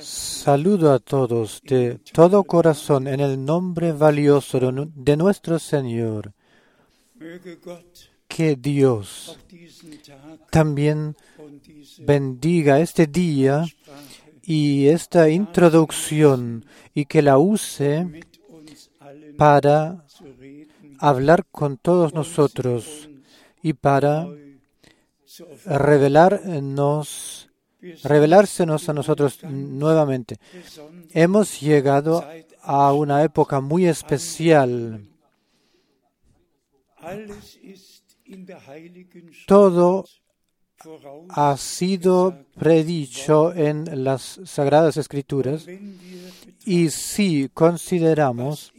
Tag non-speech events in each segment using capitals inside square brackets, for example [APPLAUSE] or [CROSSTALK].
Saludo a todos de todo corazón en el nombre valioso de nuestro Señor. Que Dios también bendiga este día y esta introducción y que la use para hablar con todos nosotros y para revelarnos revelársenos a nosotros nuevamente. Hemos llegado a una época muy especial. Todo ha sido predicho en las Sagradas Escrituras y si consideramos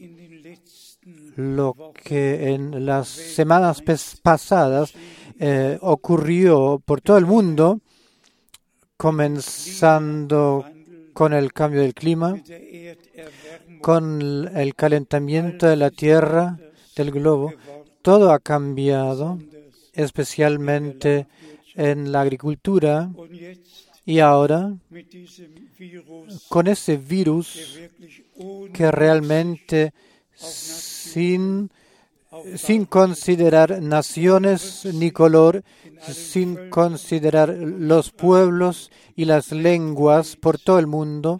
lo que en las semanas pasadas eh, ocurrió por todo el mundo, comenzando con el cambio del clima, con el calentamiento de la Tierra, del globo. Todo ha cambiado, especialmente en la agricultura. Y ahora, con ese virus que realmente sin, sin considerar naciones ni color, sin considerar los pueblos y las lenguas por todo el mundo,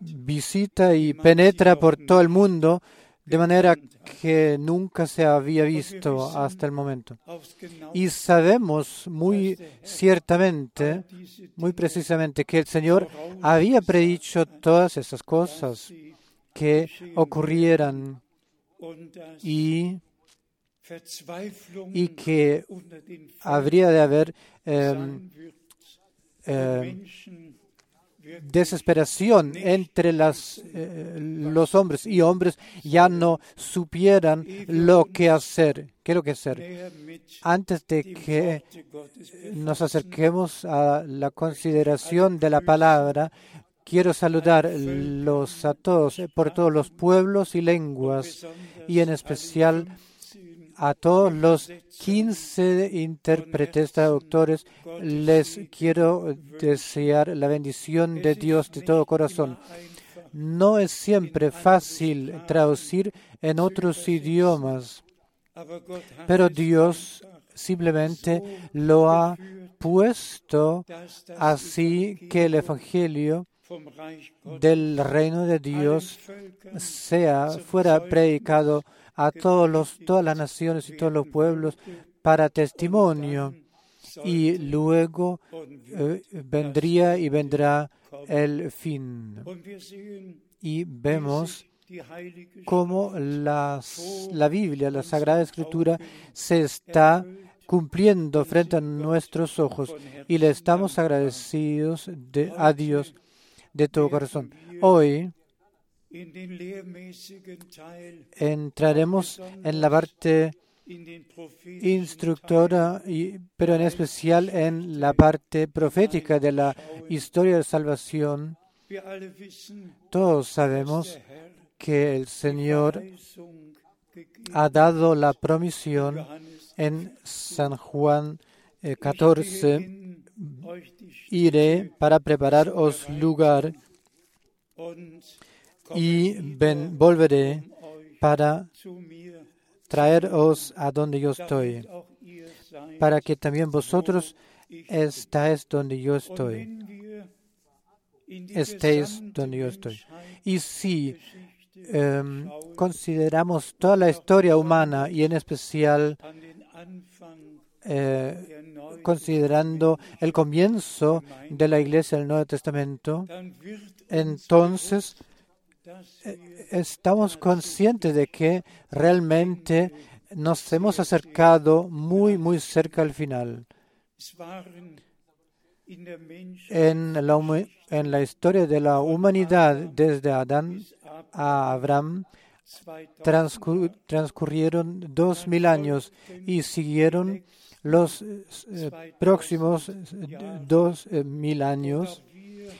visita y penetra por todo el mundo de manera que nunca se había visto hasta el momento. Y sabemos muy ciertamente, muy precisamente, que el Señor había predicho todas esas cosas que ocurrieran y y que habría de haber em, em, desesperación entre las, eh, los hombres y hombres ya no supieran lo que hacer. ¿Qué es lo que hacer? Antes de que nos acerquemos a la consideración de la palabra, quiero saludar los, a todos por todos los pueblos y lenguas y en especial a todos los 15 intérpretes, traductores, les quiero desear la bendición de Dios de todo corazón. No es siempre fácil traducir en otros idiomas, pero Dios simplemente lo ha puesto así que el Evangelio del reino de Dios sea fuera predicado a todos los, todas las naciones y todos los pueblos para testimonio. Y luego eh, vendría y vendrá el fin. Y vemos cómo las, la Biblia, la Sagrada Escritura, se está cumpliendo frente a nuestros ojos y le estamos agradecidos de, a Dios de todo corazón. Hoy entraremos en la parte instructora, pero en especial en la parte profética de la historia de salvación. Todos sabemos que el Señor ha dado la promisión en San Juan 14. Iré para prepararos lugar y volveré para traeros a donde yo estoy, para que también vosotros estáis donde yo estoy. Estéis donde yo estoy. Y si em, consideramos toda la historia humana y en especial eh, considerando el comienzo de la iglesia del Nuevo Testamento, entonces eh, estamos conscientes de que realmente nos hemos acercado muy, muy cerca al final. En la, en la historia de la humanidad, desde Adán a Abraham, transcurrieron dos mil años y siguieron los eh, próximos dos eh, mil años.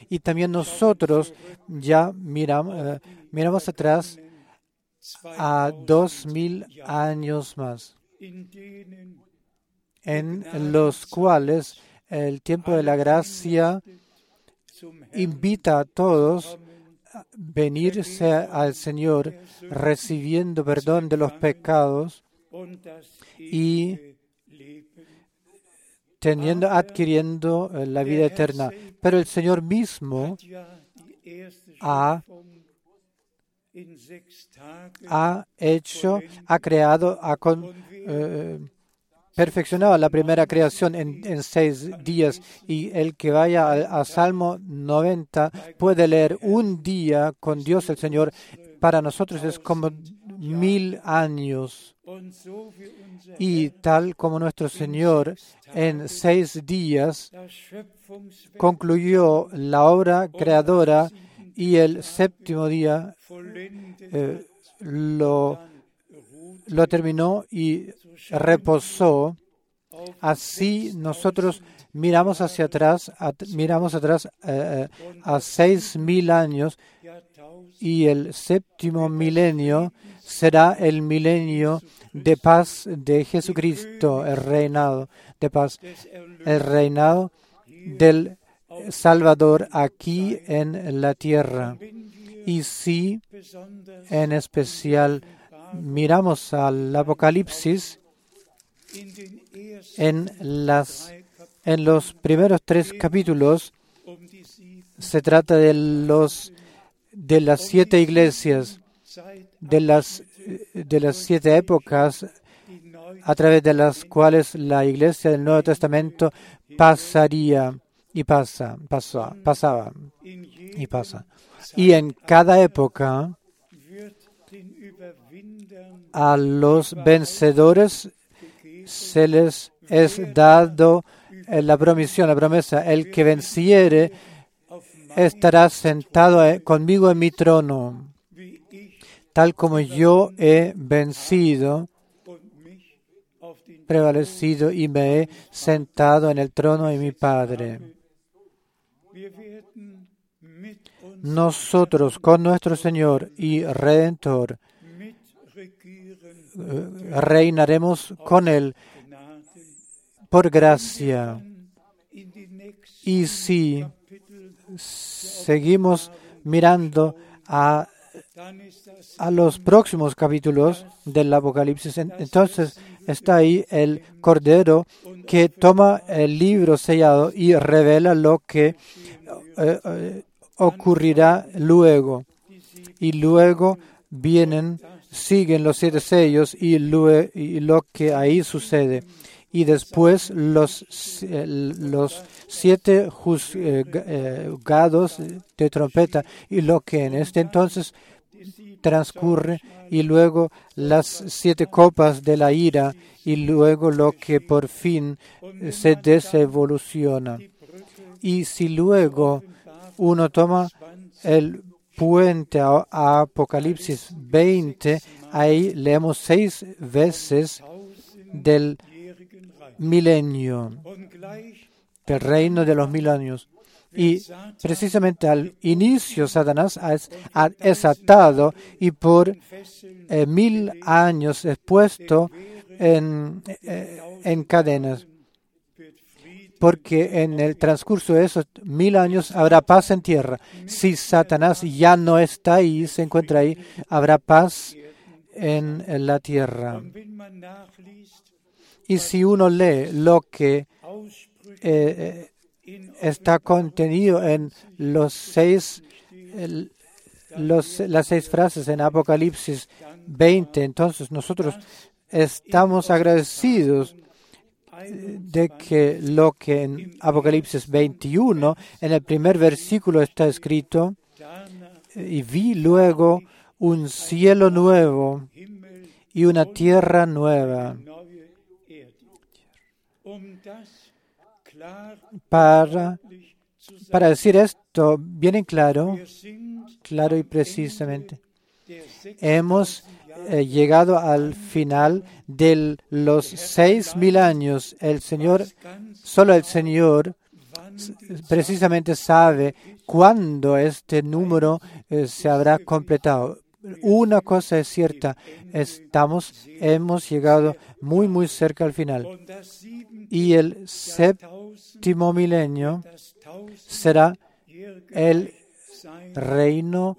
Y también nosotros ya miramos, eh, miramos atrás a dos mil años más, en los cuales el tiempo de la gracia invita a todos a venirse al Señor recibiendo perdón de los pecados y adquiriendo la vida eterna. Pero el Señor mismo ha ha hecho, ha creado, ha eh, perfeccionado la primera creación en, seis días y el que vaya a, Salmo 90 puede leer un día con Dios el Señor. Para nosotros es como mil años. Y tal como nuestro Señor en seis días concluyó la obra creadora y el séptimo día eh, lo, lo terminó y reposó. Así nosotros miramos hacia atrás, miramos atrás eh, eh, a seis mil años y el séptimo milenio será el milenio de paz de Jesucristo, el reinado de paz, el reinado del Salvador aquí en la tierra. Y si en especial miramos al Apocalipsis, en, las, en los primeros tres capítulos se trata de, los, de las siete iglesias, de las, de las siete épocas a través de las cuales la iglesia del Nuevo Testamento pasaría y pasa, pasó, pasaba y pasa. Y en cada época a los vencedores se les es dado la promisión, la promesa, el que venciere estará sentado eh, conmigo en mi trono, tal como yo he vencido, prevalecido y me he sentado en el trono de mi Padre nosotros con nuestro Señor y Redentor eh, reinaremos con Él por gracia. Y si seguimos mirando a, a los próximos capítulos del Apocalipsis, entonces está ahí el Cordero que toma el libro sellado y revela lo que eh, eh, ocurrirá luego. Y luego vienen, siguen los siete sellos y, lo que ahí sucede. Y después los, los siete juzgados de trompeta y lo que en este entonces transcurre y luego las siete copas de la ira y luego lo que por fin se desevoluciona. Y si luego uno toma el puente a, Apocalipsis 20, ahí leemos seis veces del milenio, del reino de los mil años. Y precisamente al inicio Satanás es, atado y por eh, mil años expuesto en, eh, en cadenas porque en el transcurso de esos mil años habrá paz en tierra. Si Satanás ya no está ahí, se encuentra ahí, habrá paz en la tierra. Y si uno lee lo que eh, está contenido en los seis, las seis frases en Apocalipsis 20, entonces nosotros estamos agradecidos de que lo que en Apocalipsis 21, en el primer versículo está escrito, y vi luego un cielo nuevo y una tierra nueva. Para, decir esto bien en claro, claro y precisamente, hemos eh, llegado al final de los seis mil años. El Señor, solo el Señor precisamente sabe cuándo este número eh, se habrá completado. Una cosa es cierta, estamos, hemos llegado muy, muy cerca al final. Y el séptimo milenio será el reino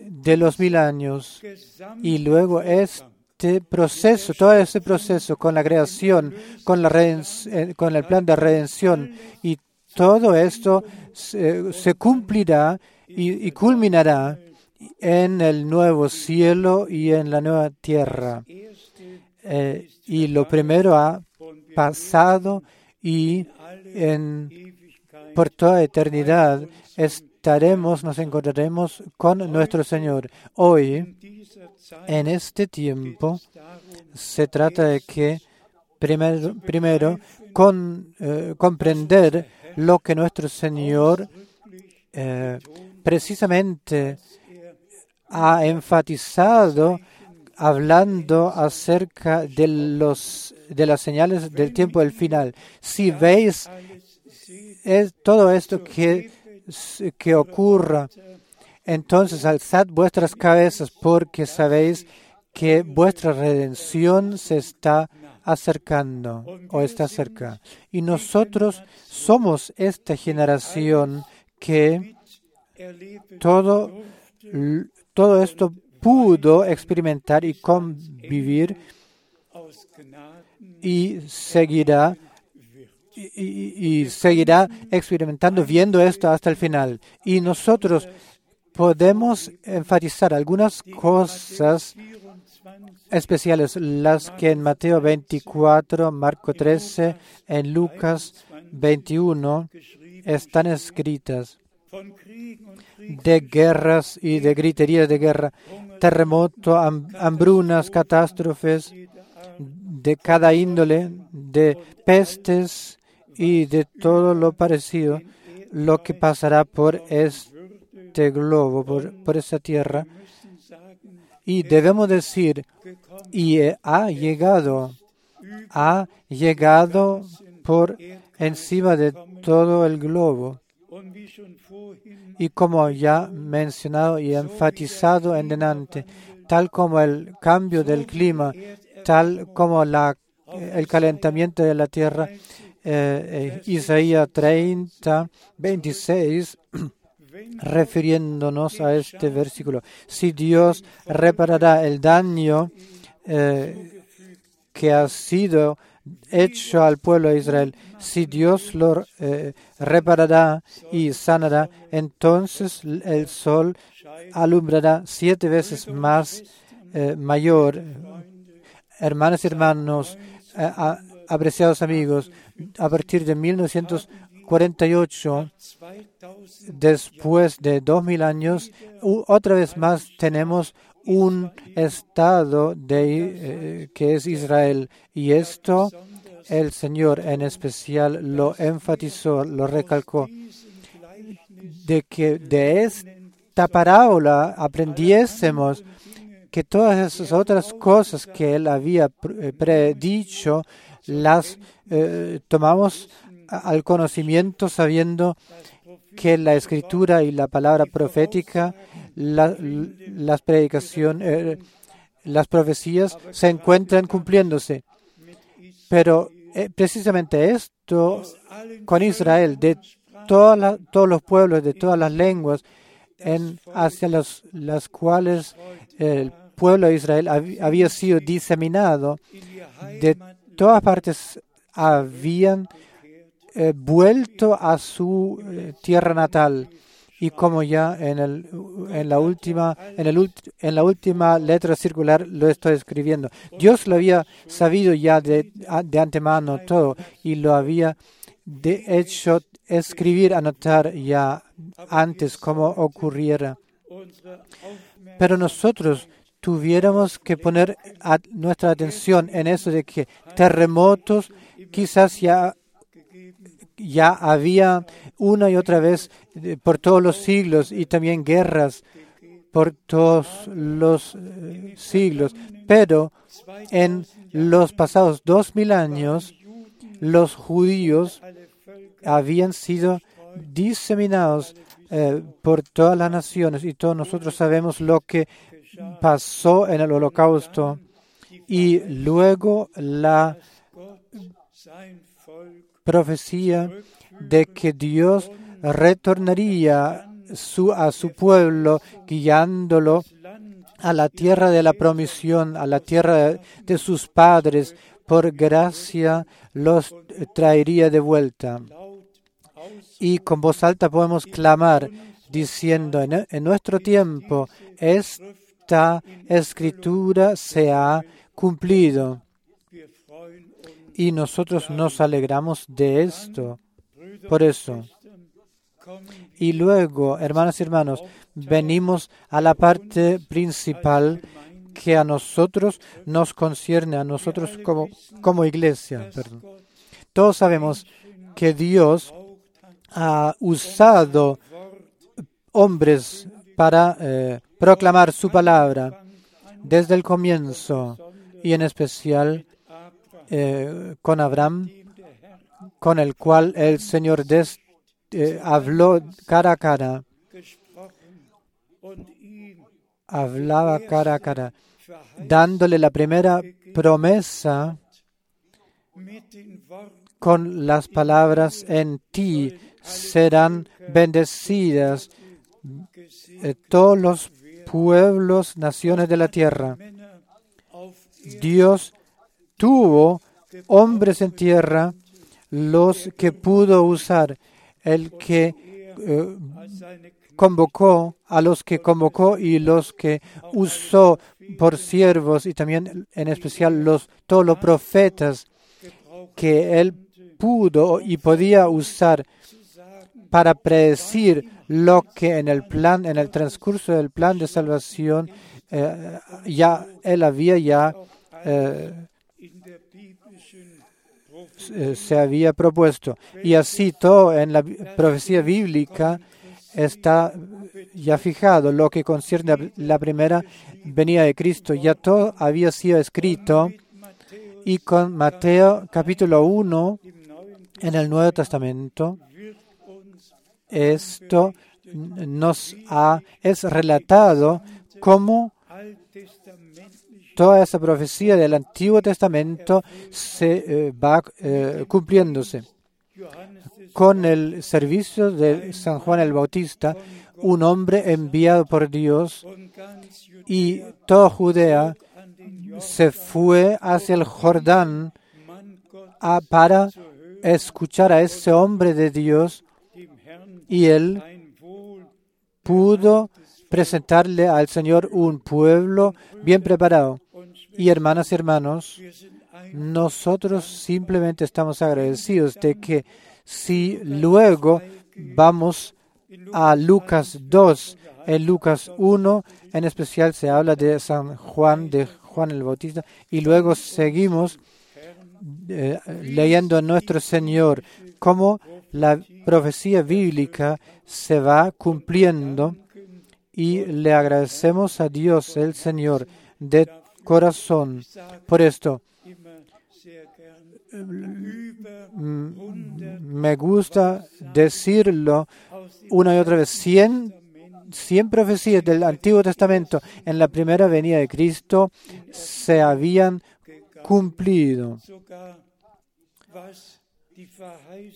de los mil años. Y luego este proceso, todo este proceso con la creación, con, la eh, con el plan de redención y todo esto se, cumplirá y, culminará en el nuevo cielo y en la nueva tierra. Eh, y lo primero ha pasado y por toda eternidad estaremos, nos encontraremos con nuestro Señor. Hoy, en este tiempo, se trata de que primero, primero eh, comprender lo que nuestro Señor eh, precisamente ha enfatizado hablando acerca de, los, de las señales del tiempo del final. Si veis es todo esto que, que ocurra, entonces alzad vuestras cabezas porque sabéis que vuestra redención se está acercando o está cerca. Y nosotros somos esta generación que todo, todo esto pudo experimentar y convivir y seguirá y, seguirá experimentando, viendo esto hasta el final. Y nosotros podemos enfatizar algunas cosas especiales, las que en Mateo 24, Marco 13, en Lucas 21 están escritas de guerras y de griterías de guerra, terremoto, hambrunas, catástrofes de cada índole, de pestes y de todo lo parecido, lo que pasará por este globo, por, por esta tierra. Y debemos decir, y ha llegado, ha llegado por encima de todo el globo. Y como ya mencionado y enfatizado en delante, tal como el cambio del clima, tal como la, el calentamiento de la tierra, eh, eh, Isaías 30, 26, [CLEARS THROAT] refiriéndonos a este versículo. Si Dios reparará el daño eh, que ha sido hecho al pueblo de Israel, si Dios lo eh, reparará y sanará, entonces el sol alumbrará siete veces más eh, mayor. Hermanas y hermanos, apreciados amigos, a partir de 1948, después de dos mil años, otra vez más tenemos un Estado de, eh, que es Israel. Y esto el Señor en especial lo enfatizó, lo recalcó, de que de esta parábola aprendiésemos que todas esas otras cosas que él había eh, predicho las eh, tomamos al conocimiento sabiendo que la escritura y la palabra profética, las predicaciones, eh, las profecías se encuentran cumpliéndose. Pero eh, precisamente esto con Israel, de todos los pueblos, de todas las lenguas, en, hacia las cuales el pueblo de Israel había sido diseminado, de todas partes habían eh, vuelto a su eh, tierra natal y como ya en, el, en, la última, en, el, en la última letra circular lo estoy escribiendo. Dios lo había sabido ya de, de antemano todo y lo había de hecho escribir, anotar ya antes como ocurriera. Pero nosotros tuviéramos que poner nuestra atención en eso de que terremotos quizás ya, ya había una y otra vez eh, por todos los siglos y también guerras por todos los eh, siglos. Pero en los pasados dos mil años, los judíos habían sido diseminados eh, por todas las naciones y todos nosotros sabemos lo que pasó en el holocausto y luego la profecía de que Dios retornaría a su pueblo guiándolo a la tierra de la promisión, a la tierra de sus padres, por gracia los traería de vuelta. Y con voz alta podemos clamar diciendo, en, nuestro tiempo esta escritura se ha cumplido. Y nosotros nos alegramos de esto. Por eso. Y luego, hermanas y hermanos, venimos a la parte principal que a nosotros nos concierne, a nosotros como, como iglesia. Todos sabemos que Dios ha usado hombres para eh, proclamar su palabra desde el comienzo y en especial eh, con Abraham, con el cual el Señor eh, habló cara a cara, hablaba cara a cara, dándole la primera promesa con las palabras en ti serán bendecidas eh, todos los pueblos, naciones de la tierra. Dios tuvo hombres en tierra, los que pudo usar, el que eh, convocó, a los que convocó y los que usó por siervos y también en especial los todos los profetas que él pudo y podía usar para predecir lo que en el plan, en el transcurso del plan de salvación, eh, ya él había ya eh, se había propuesto. Y así todo en la profecía bíblica está ya fijado lo que concierne a la primera venida de Cristo. Ya todo había sido escrito y con Mateo capítulo 1 en el Nuevo Testamento esto nos ha, es relatado como toda esa profecía del Antiguo Testamento se eh, va eh, cumpliéndose. Con el servicio de San Juan el Bautista, un hombre enviado por Dios y toda Judea se fue hacia el Jordán para escuchar a ese hombre de Dios y él pudo presentarle al Señor un pueblo bien preparado. Y hermanas y hermanos, nosotros simplemente estamos agradecidos de que si luego vamos a Lucas 2, en Lucas 1 en especial se habla de San Juan, de Juan el Bautista, y luego seguimos eh, leyendo a nuestro Señor cómo la profecía bíblica se va cumpliendo y le agradecemos a Dios el Señor de corazón por esto. Mm, me gusta decirlo una y otra vez. Cien, cien profecías del Antiguo Testamento en la primera venida de Cristo se habían cumplido.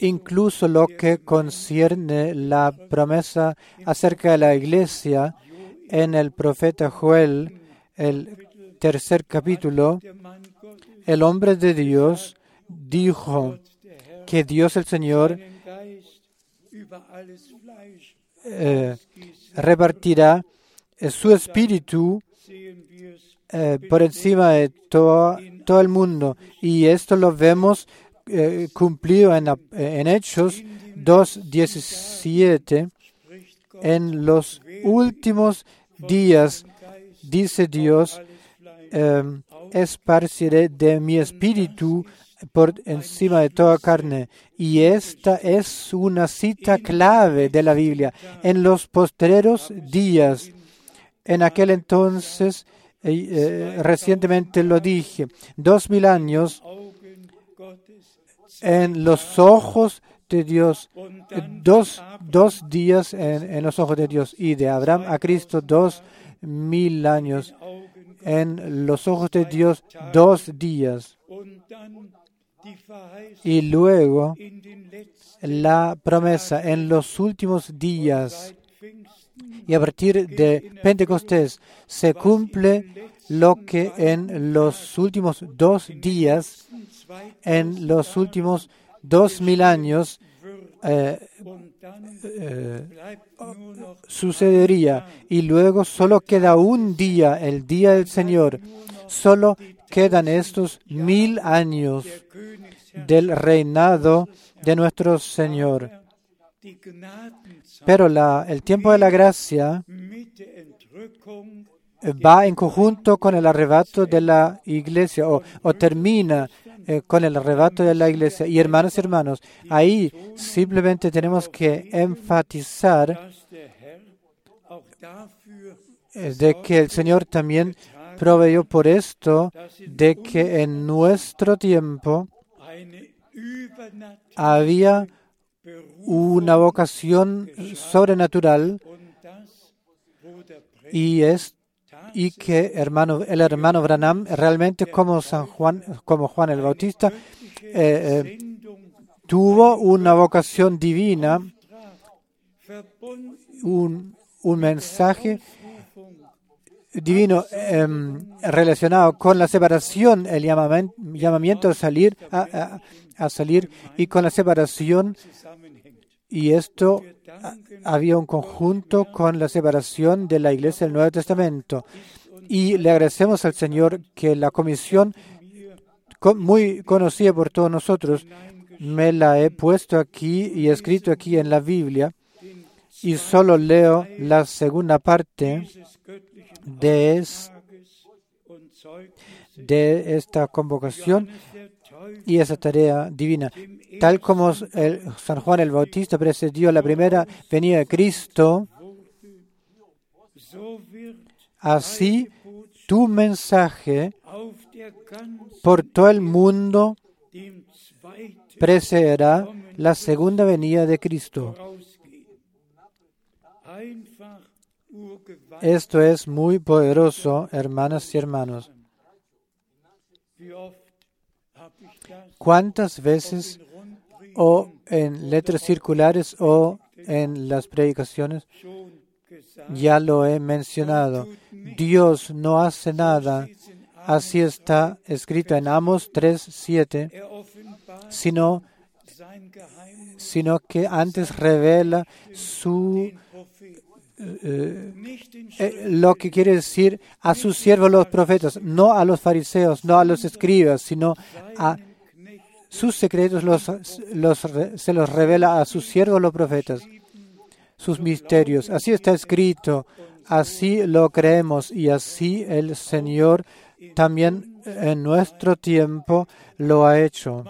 Incluso lo que concierne la promesa acerca de la iglesia en el profeta Joel, el tercer capítulo, el hombre de Dios dijo que Dios el Señor eh, repartirá eh, su espíritu eh, por encima de todo, todo el mundo. Y esto lo vemos eh, cumplido en, la- en Hechos 2.17. En los últimos días, dice Dios, eh, esparciré de mi espíritu por encima de toda carne. Y esta es una cita clave de la Biblia. En los postreros días, en aquel entonces, eh, eh, recientemente lo dije, dos mil años en los ojos de Dios, dos, dos días en, en los ojos de Dios, y de Abraham a Cristo dos mil años en los ojos de Dios, dos días. Y luego la promesa en los últimos días y a partir de Pentecostés se cumple lo que en los últimos dos días, en los últimos dos mil años, eh, eh, sucedería. Y luego solo queda un día, el día del Señor. Solo quedan estos mil años del reinado de nuestro Señor. Pero el tiempo de la gracia va en conjunto con el arrebato de la iglesia o termina eh, con el arrebato de la iglesia. Y hermanos y hermanos, ahí simplemente tenemos que enfatizar eh, de que el Señor también proveyó por esto de que en nuestro tiempo había una vocación sobrenatural y es y que hermano el hermano Branham realmente como San Juan como Juan el Bautista eh, eh, tuvo una vocación divina un, un mensaje divino em, relacionado con la separación, el llamamen- llamamiento a salir, a- a salir y con la separación, y esto había un conjunto con la separación de la iglesia del Nuevo Testamento. Y le agradecemos al Señor que la comisión, co- muy conocida por todos nosotros, me la he puesto aquí y escrito aquí en la Biblia, y solo leo la segunda parte de, de esta convocación y esa tarea divina. Tal como el, San Juan el Bautista precedió la primera venida de Cristo, así tu mensaje por todo el mundo precederá la segunda venida de Cristo. Esto es muy poderoso, hermanas y hermanos. ¿Cuántas veces o en letras circulares o en las predicaciones ya lo he mencionado? Dios no hace nada. Así está escrito en Amos 3:7, sino sino que antes revela su eh, eh, lo que quiere decir a sus siervos los profetas, no a los fariseos, no a los escribas, sino a sus secretos los, los se los revela a sus siervos los profetas, sus misterios. Así está escrito, así lo creemos y así el Señor también en nuestro tiempo lo ha hecho.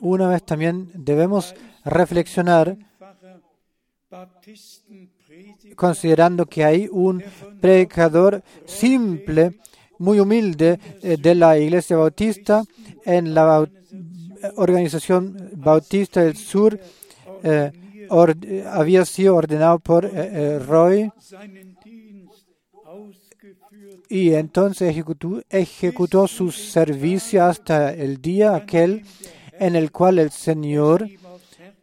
Una vez también debemos reflexionar considerando que hay un predicador simple, muy humilde eh, de la Iglesia Bautista en la organización Bautista del Sur. eh, había sido ordenado por eh, Roy y entonces ejecutó, ejecutó su servicio hasta el día aquel en el cual el Señor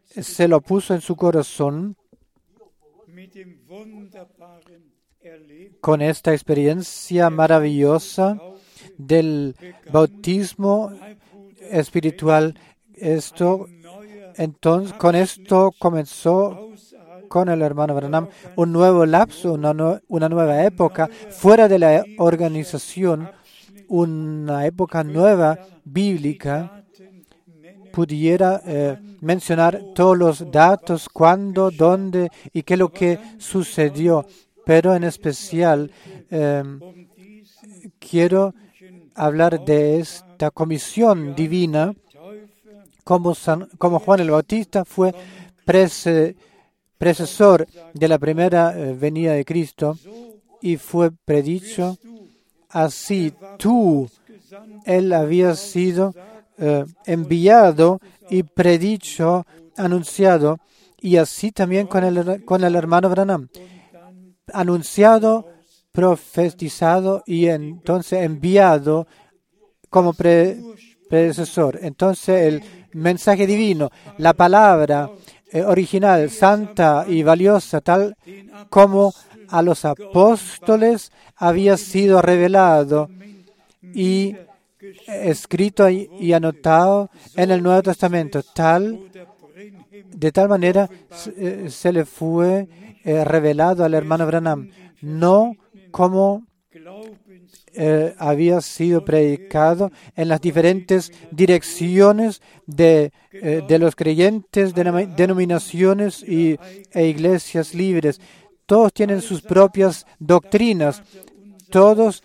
se lo puso en su corazón con esta experiencia maravillosa del bautismo espiritual. Esto Entonces, con esto comenzó con el hermano Branham un nuevo lapso, una, nueva época fuera de la organización, una época nueva bíblica pudiera eh, mencionar todos los datos, cuándo, dónde y qué es lo que sucedió. Pero en especial eh, quiero hablar de esta comisión divina, como, Juan el Bautista fue precesor de la primera eh, venida de Cristo y fue predicho, así tú, él había sido eh, enviado y predicho, anunciado, y así también con el, con el hermano Branham. Anunciado, profetizado y entonces enviado como predecesor. Entonces el mensaje divino, la palabra eh, original, santa y valiosa, tal como a los apóstoles había sido revelado y escrito y anotado en el Nuevo Testamento, tal, de tal manera se, eh, le fue eh, revelado al hermano Branham, no como eh, había sido predicado en las diferentes direcciones de, de los creyentes, de denominaciones y, e iglesias libres. Todos tienen sus propias doctrinas, todos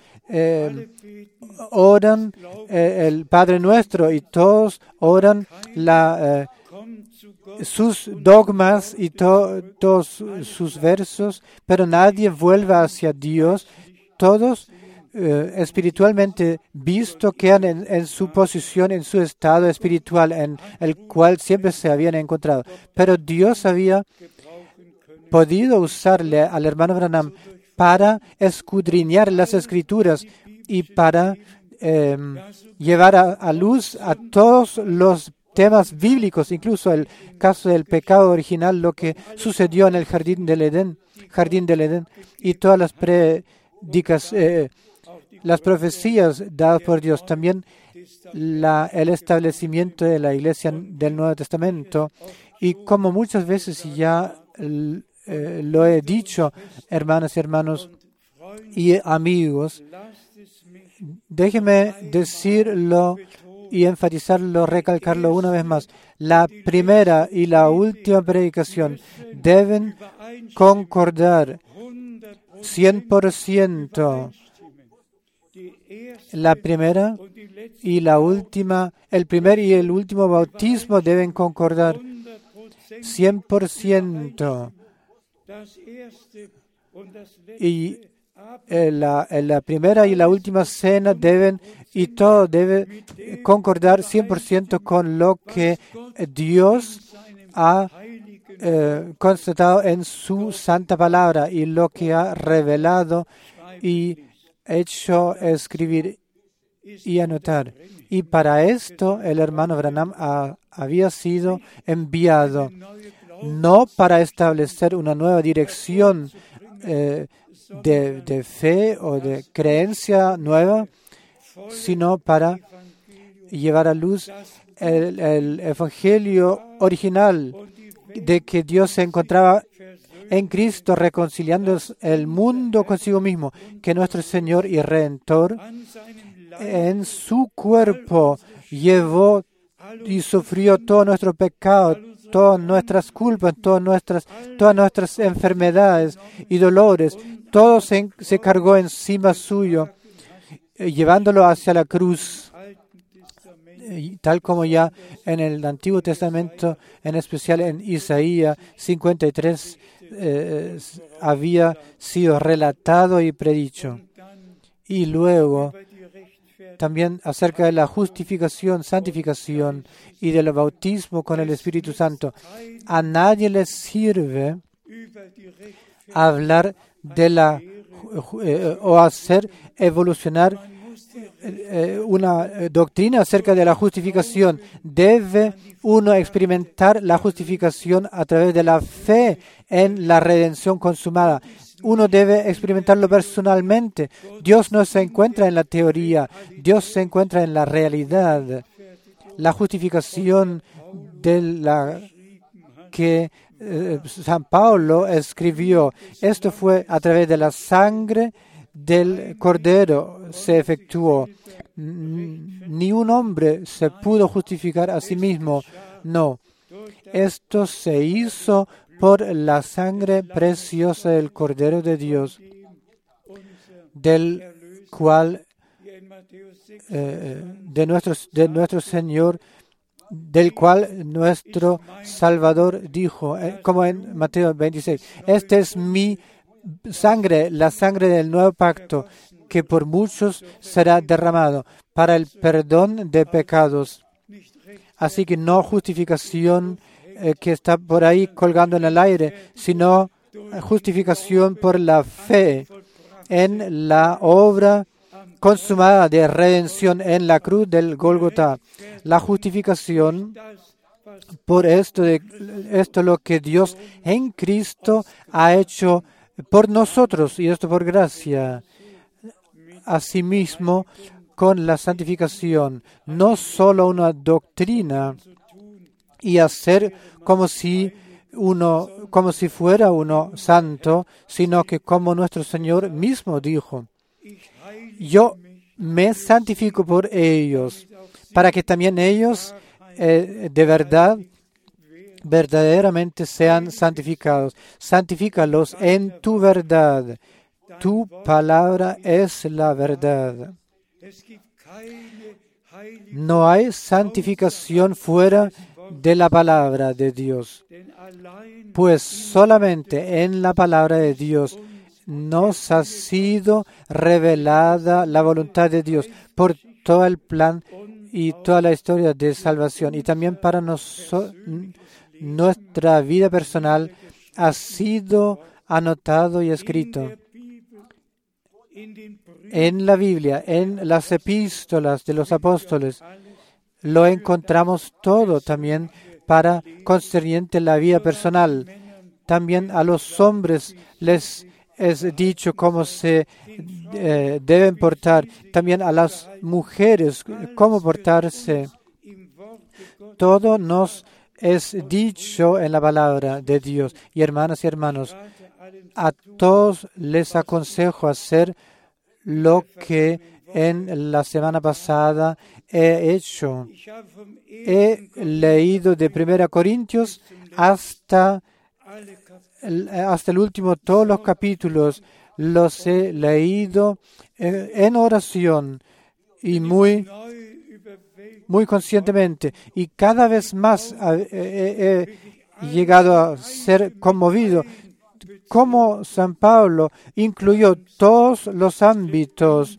oran eh, el Padre Nuestro y todos oran la, eh, sus dogmas y todos sus versos, pero nadie vuelve hacia Dios. Todos eh, espiritualmente visto quedan en, en, su posición, en su estado espiritual en el cual siempre se habían encontrado. Pero Dios había podido usarle al hermano Branham para escudriñar las escrituras y para em, llevar a, luz a todos los temas bíblicos, incluso el caso del pecado original, lo que sucedió en el jardín del Edén, jardín del Edén, y todas las predicas, eh, las profecías dadas por Dios, también la, el establecimiento de la iglesia del Nuevo Testamento, y como muchas veces ya eh, lo he dicho, hermanas y hermanos y amigos, Déjeme decirlo y enfatizarlo, recalcarlo una vez más. La primera y la última predicación deben concordar 100%. La primera y la última, el primer y el último bautismo deben concordar 100%. Y la, la, primera y la última cena deben y todo debe concordar 100% con lo que Dios ha eh, constatado en su santa palabra y lo que ha revelado y hecho escribir y anotar. Y para esto el hermano Branham había sido enviado, no para establecer una nueva dirección eh, de, fe o de creencia nueva, sino para llevar a luz el, el, evangelio original de que Dios se encontraba en Cristo reconciliando el mundo consigo mismo, que nuestro Señor y Redentor en su cuerpo llevó y sufrió todo nuestro pecado, todas nuestras culpas, todas nuestras, todas nuestras enfermedades y dolores, todo se, cargó encima suyo, eh, llevándolo hacia la cruz, tal como ya en el Antiguo Testamento, en especial en Isaías 53, eh, había sido relatado y predicho. Y luego también acerca de la justificación, santificación y del bautismo con el Espíritu Santo. A nadie le sirve hablar de la eh, o hacer evolucionar eh, una doctrina acerca de la justificación. Debe uno experimentar la justificación a través de la fe en la redención consumada. Uno debe experimentarlo personalmente. Dios no se encuentra en la teoría, Dios se encuentra en la realidad. la justificación de la que eh, San Pablo escribió. Esto fue a través de la sangre del Cordero se efectuó. Ni un hombre se pudo justificar a sí mismo. No. Esto se hizo por la sangre preciosa del Cordero de Dios, del cual eh, de, nuestro, de nuestro Señor, del cual nuestro Salvador dijo, eh, como en Mateo 26, este es mi sangre, la sangre del nuevo pacto, que por muchos será derramado para el perdón de pecados. Así que no justificación que está por ahí colgando en el aire, sino justificación por la fe en la obra consumada de redención en la cruz del Golgotha. La justificación por esto, esto lo que Dios en Cristo ha hecho por nosotros y esto por gracia. Asimismo, con la santificación, no solo una doctrina y hacer como si uno, como si fuera uno santo, sino que como nuestro Señor mismo dijo, yo me santifico por ellos, para que también ellos eh, de verdad verdaderamente sean santificados. Santifícalos en tu verdad. Tu palabra es la verdad. No hay santificación fuera de la palabra de Dios, pues solamente en la palabra de Dios nos ha sido revelada la voluntad de Dios por todo el plan y toda la historia de salvación y también para nosotros nuestra vida personal ha sido anotado y escrito en la Biblia, en las epístolas de los apóstoles. Lo encontramos todo también para concerniente la vida personal. También a los hombres les es dicho cómo se eh, deben portar. También a las mujeres cómo portarse. Todo nos es dicho en la palabra de Dios. Y hermanas y hermanos, a todos les aconsejo hacer lo que en la semana pasada he hecho. He leído de 1 Corintios hasta, hasta el último, todos los capítulos. Los he leído eh, en oración y muy muy conscientemente. Y cada vez más he llegado a ser conmovido. Cómo San Pablo incluyó todos los ámbitos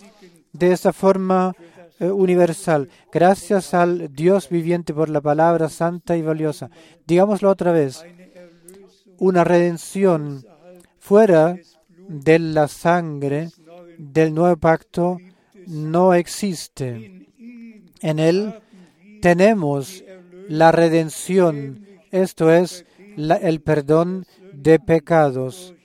de esa forma eh, universal, gracias al Dios viviente por la palabra santa y valiosa. Digámoslo otra vez, una redención fuera de la sangre del nuevo pacto no existe. En Él tenemos la redención, esto es, el perdón de pecados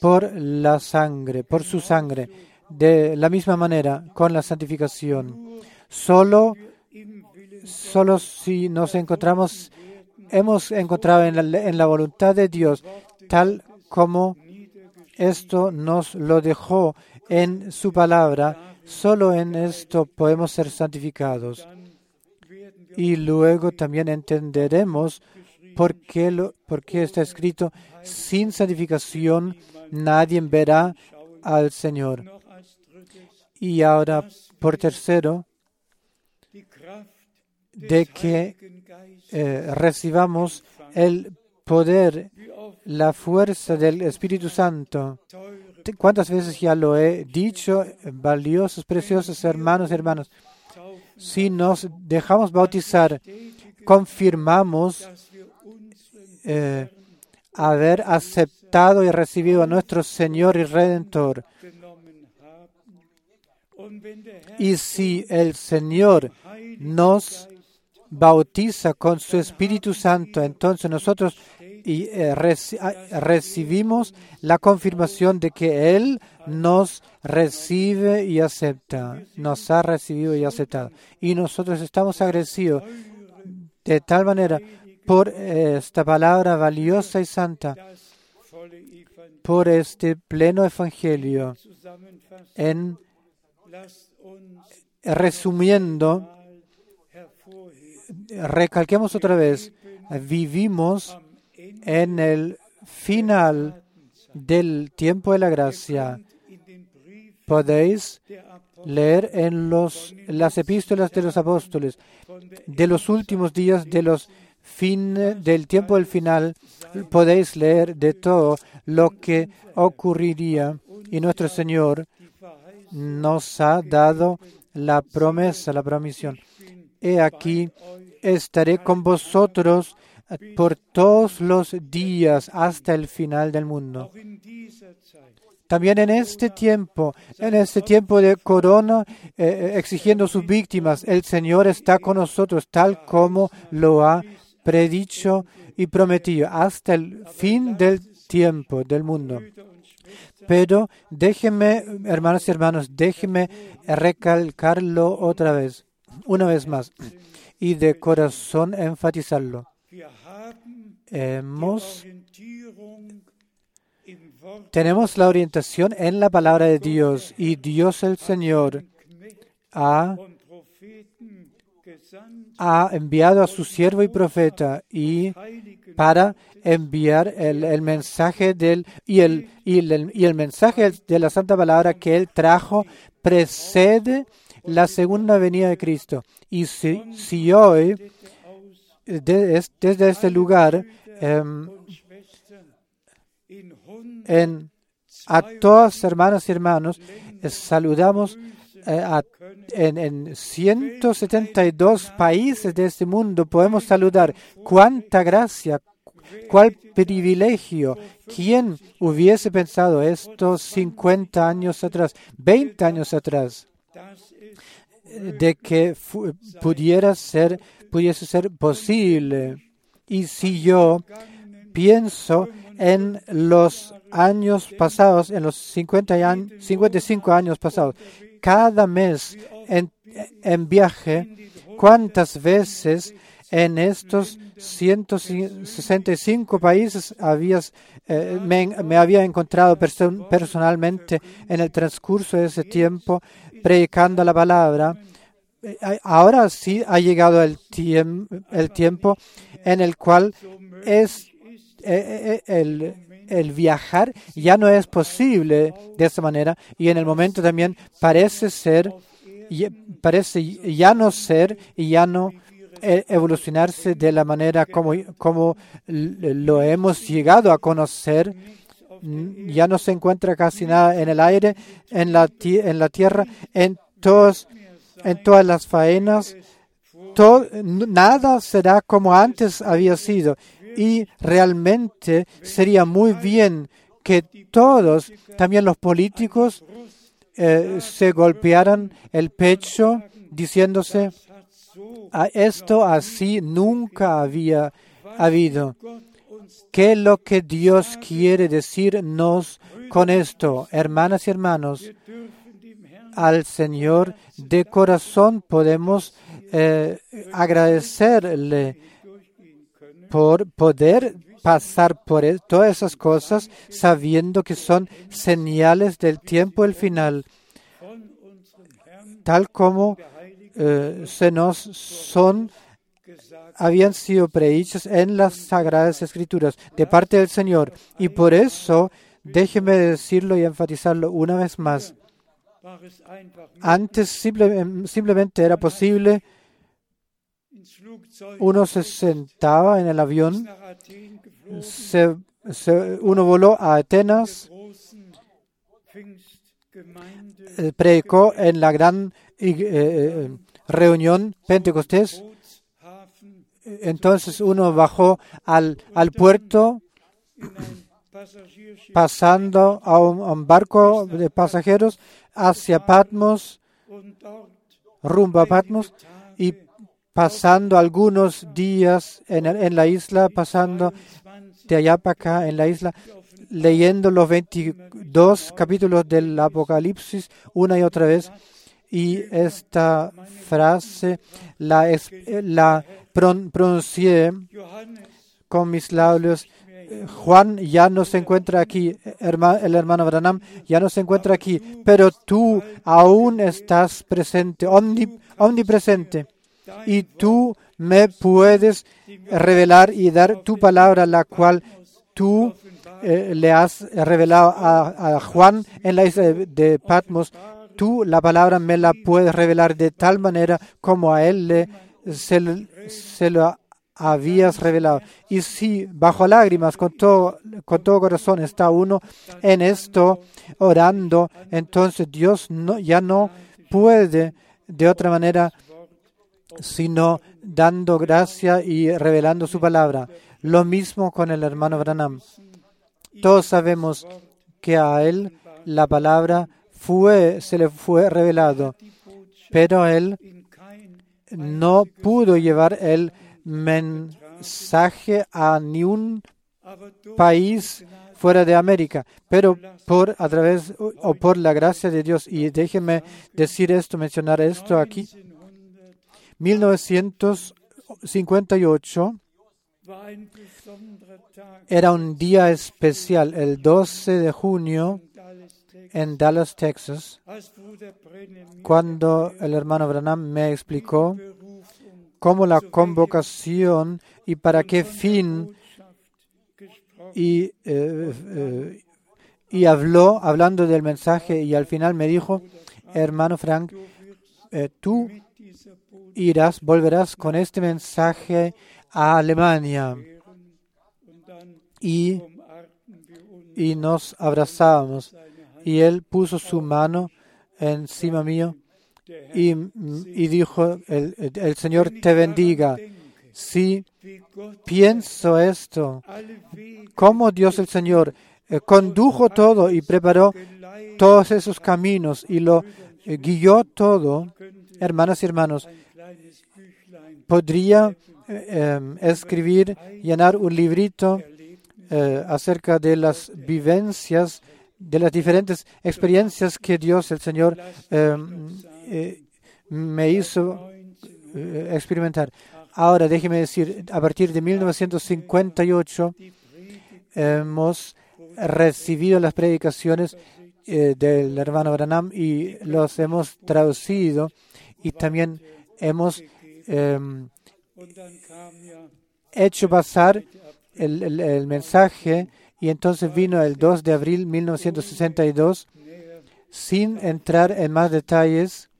por la sangre, por su sangre, de la misma manera con la santificación. Solo, solo si nos encontramos, hemos encontrado en la, voluntad de Dios, tal como esto nos lo dejó en su palabra, Solo en esto podemos ser santificados. Y luego también entenderemos por qué, lo, por qué está escrito, sin santificación nadie verá al Señor. Y ahora, por tercero, de que eh, recibamos el poder, la fuerza del Espíritu Santo ¿Cuántas veces ya lo he dicho, valiosos, preciosos hermanos hermanos? Si nos dejamos bautizar, confirmamos eh, haber aceptado y recibido a nuestro Señor y Redentor. Y si el Señor nos bautiza con su Espíritu Santo, entonces nosotros y eh, ah, recibimos la confirmación de que Él nos recibe y acepta, nos ha recibido y aceptado. Y nosotros estamos agradecidos, de tal manera por esta palabra valiosa y santa, por este pleno evangelio, en resumiendo, recalquemos otra vez, vivimos en el final del tiempo de la gracia. Podéis leer en los, las epístolas de los apóstoles de los últimos días de los fin del tiempo del final podéis leer de todo lo que ocurriría y nuestro Señor nos ha dado la promesa, la promisión. He aquí, estaré con vosotros por todos los días hasta el final del mundo. También en este tiempo, en este tiempo de corona, eh, eh, exigiendo sus víctimas, el Señor está con nosotros tal como lo ha predicho y prometido hasta el fin del tiempo del mundo. Pero déjenme, hermanos y hermanos, déjenme recalcarlo otra vez, una vez más, y de corazón enfatizarlo. Hemos tenemos la orientación en la palabra de Dios y Dios el Señor ha, enviado a su siervo y profeta y para enviar el, mensaje del y el, y el, y el mensaje de la santa palabra que él trajo precede la segunda venida de Cristo. Y si, si hoy desde este lugar em, en, a todas hermanas y hermanos, eh, saludamos eh, en, en 172 países de este mundo, podemos saludar. ¡Cuánta gracia! ¿Cuál privilegio? ¿Quién hubiese pensado esto 50 años atrás, 20 años atrás? de que pudiera ser, pudiese ser posible. Y si yo pienso en los años pasados, en los 50 55 años pasados, cada mes en viaje, ¿cuántas veces en estos 165 países habías, eh, me, había encontrado personalmente en el transcurso de ese tiempo predicando la palabra? Eh, ahora sí ha llegado el, el tiempo en el cual es eh, eh, el, el viajar ya no es posible de esa manera y en el momento también parece ser, parece ya no ser y ya no evolucionarse de la manera como, como lo hemos llegado a conocer. Ya no se encuentra casi nada en el aire, en la, en la tierra, en, todos, en todas las faenas. Todo, nada será como antes había sido y realmente sería muy bien que todos, también los políticos, eh, se golpearan el pecho diciéndose, esto así nunca había habido. ¿Qué es lo que Dios quiere decirnos con esto? Hermanas y hermanos, al Señor de corazón podemos eh, agradecerle por poder pasar por e-, todas esas cosas sabiendo que son señales del tiempo del final, tal como eh, se nos son habían sido predichas en las sagradas escrituras de parte del Señor. Y por eso, déjeme decirlo y enfatizarlo una vez más. Antes simplemente era posible uno se sentaba en el avión, uno voló a Atenas, eh, predicó en la gran eh, eh, reunión Pentecostés, entonces uno bajó al, al puerto pasando a un, barco de pasajeros hacia Patmos, rumbo a Patmos, y pasando algunos días en, la isla, pasando de allá para acá en la isla, leyendo los 22 capítulos del Apocalipsis una y otra vez. Y esta frase la, la pronuncié con mis labios. Juan ya no se encuentra aquí, el hermano Branham ya no se encuentra aquí, pero tú aún estás presente, omnipresente, y tú me puedes revelar y dar tu palabra, la cual tú eh, le has revelado a, Juan en la isla de Patmos. Tú la palabra me la puedes revelar de tal manera como a él le, se, lo habías revelado. Y si bajo lágrimas, con todo, con todo corazón, está uno en esto orando, entonces Dios no, ya no puede de otra manera sino dando gracia y revelando su palabra. Lo mismo con el hermano Branham. Todos sabemos que a él la palabra fue, se le fue revelado, pero él no pudo llevar el mensaje a ni un país fuera de América, pero por a través o por la gracia de Dios. Y déjeme decir esto, mencionar esto aquí. 1958 era un día especial, el 12 de junio en Dallas, Texas, cuando el hermano Branham me explicó cómo la convocación y para qué fin y, eh, eh, y habló hablando del mensaje y al final me dijo, hermano Frank, eh, tú irás, volverás con este mensaje a Alemania. Y, y nos abrazábamos. Y él puso su mano encima mío y, y dijo, el, el, Señor te bendiga. Si pienso esto, cómo Dios el Señor eh, condujo todo y preparó todos esos caminos y lo eh, guió todo, hermanas y hermanos, podría eh, em, escribir, llenar un librito acerca de las vivencias, de las diferentes experiencias que Dios el Señor em, eh, me hizo eh, experimentar. Ahora, déjeme decir, a partir de 1958 hemos recibido las predicaciones eh, del hermano Branham y los hemos traducido y también hemos em, hecho pasar el, el, mensaje y entonces vino el 2 de abril 1962 sin entrar en más detalles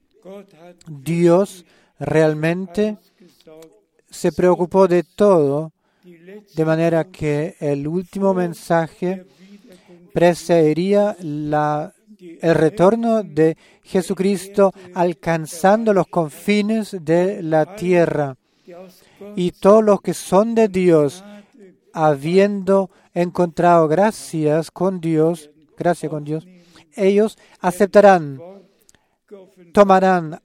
Dios realmente se preocupó de todo, de manera que el último mensaje precedería la, el retorno de Jesucristo alcanzando los confines de la tierra. Y todos los que son de Dios, habiendo encontrado gracias con Dios, gracia con Dios, ellos aceptarán tomarán,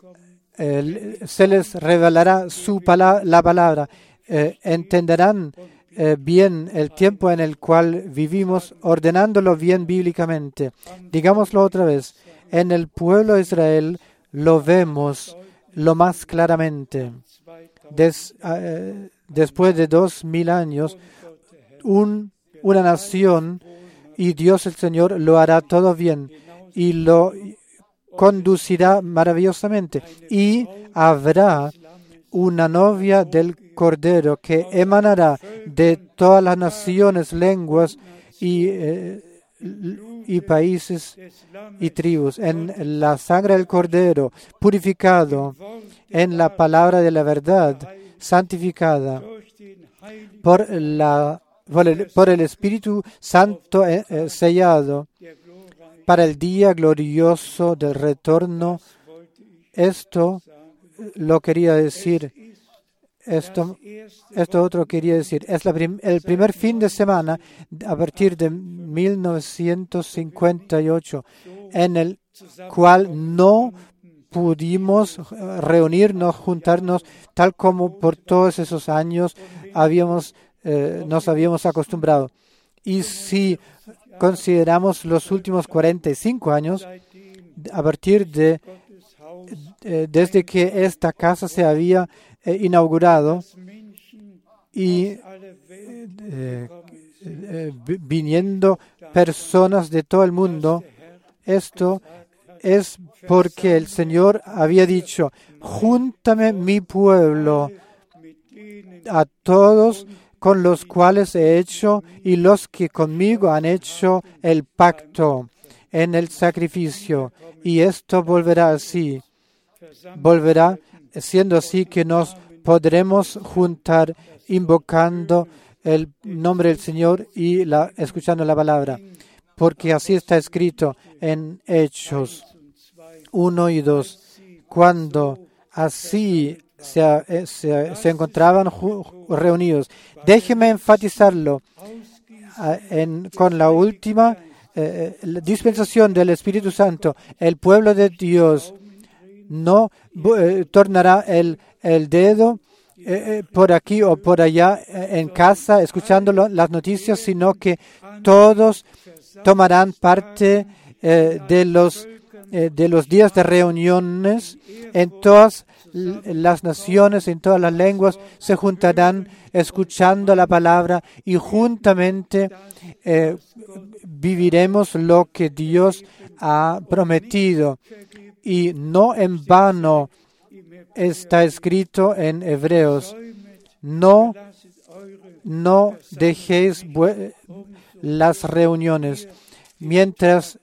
se les revelará su la palabra, eh, entenderán eh, bien el tiempo en el cual vivimos, ordenándolo bien bíblicamente. Digámoslo otra vez, en el pueblo de Israel lo vemos lo más claramente. Eh, después de dos mil años, un, una nación y Dios el Señor lo hará todo bien y lo conducirá maravillosamente. Y habrá una novia del Cordero que emanará de todas las naciones, lenguas y, eh, y países y tribus, en la sangre del Cordero, purificado, en la palabra de la verdad, santificada por, la, por, el, Espíritu Santo eh, eh, sellado para el día glorioso del retorno. Esto lo quería decir. Esto, esto otro quería decir. Es el primer fin de semana a partir de 1958 en el cual no pudimos reunirnos, juntarnos, tal como por todos esos años habíamos, eh, nos habíamos acostumbrado. Y si consideramos los últimos 45 años, a partir de eh, desde que esta casa se había eh, inaugurado y vi- viniendo personas de todo el mundo, esto es porque el Señor había dicho, júntame mi pueblo a todos con los cuales he hecho y los que conmigo han hecho el pacto en el sacrificio. Y esto volverá así, volverá siendo así que nos podremos juntar invocando el nombre del Señor y la, escuchando la palabra, porque así está escrito en Hechos 1 y 2, cuando así se, eh, se- se encontraban reunidos. Déjeme enfatizarlo ah, en- con la última eh, la dispensación del Espíritu Santo. El pueblo de Dios no eh, tornará el, el dedo eh, eh, por aquí o por allá eh, en casa escuchando las noticias, sino que todos tomarán parte eh, de los eh, de los días de reuniones en todas las naciones, en todas las lenguas, se juntarán escuchando la palabra y juntamente eh, viviremos lo que Dios ha prometido. Y no en vano está escrito en Hebreos, no, no dejéis las reuniones, mientras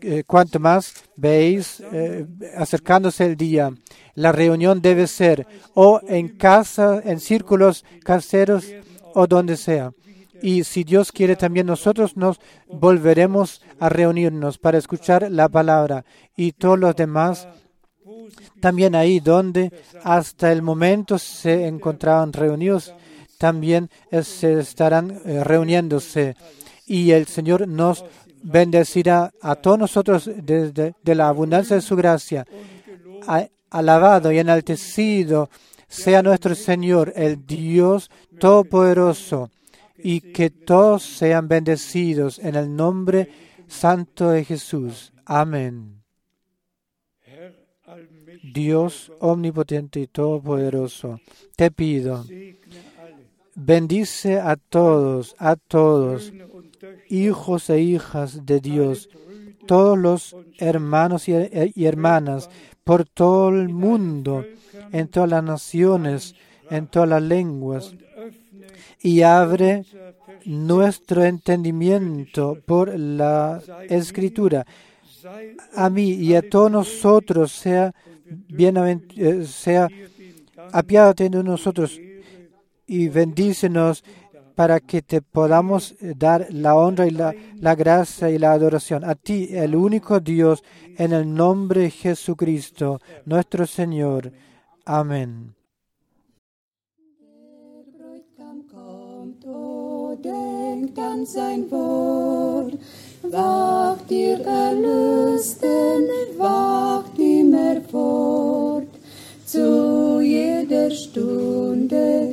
eh, cuanto más veis eh, acercándose el día. La reunión debe ser o en casa, en círculos caseros o donde sea. Y si Dios quiere, también nosotros nos volveremos a reunirnos para escuchar la palabra y todos los demás también ahí donde hasta el momento se encontraban reunidos, también se estarán eh, reuniéndose. Y el Señor nos bendecirá a todos nosotros desde de la abundancia de su gracia. Alabado y enaltecido sea nuestro Señor, el Dios Todopoderoso, y que todos sean bendecidos en el nombre santo de Jesús. Amén. Dios omnipotente y todopoderoso, te pido, bendice a todos, a todos, hijos e hijas de Dios, todos los hermanos y, hermanas por todo el mundo, en todas las naciones, en todas las lenguas, y abre nuestro entendimiento por la escritura. A mí y a todos nosotros sea eh, sea apiádate de nosotros y bendícenos para que te podamos eh, dar la honra y la, la gracia y la adoración. A ti, el único Dios, en el nombre de Jesucristo, nuestro Señor. Amén. Zu jeder Stunde,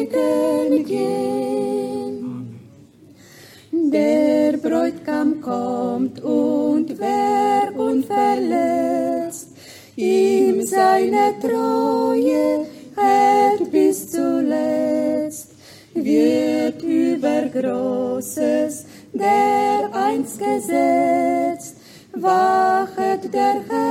Bräutigam kommt und wer unverletzt ihm seine Treue hält bis zuletzt, wird über Großes der einst gesetzt, wachet der Herr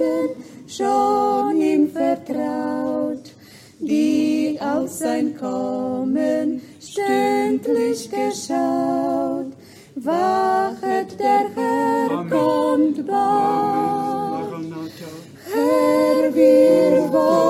Erden schon ihm vertraut, die auf sein Kommen stündlich geschaut. Wachet, der Herr kommt bald. Herr, wir wollen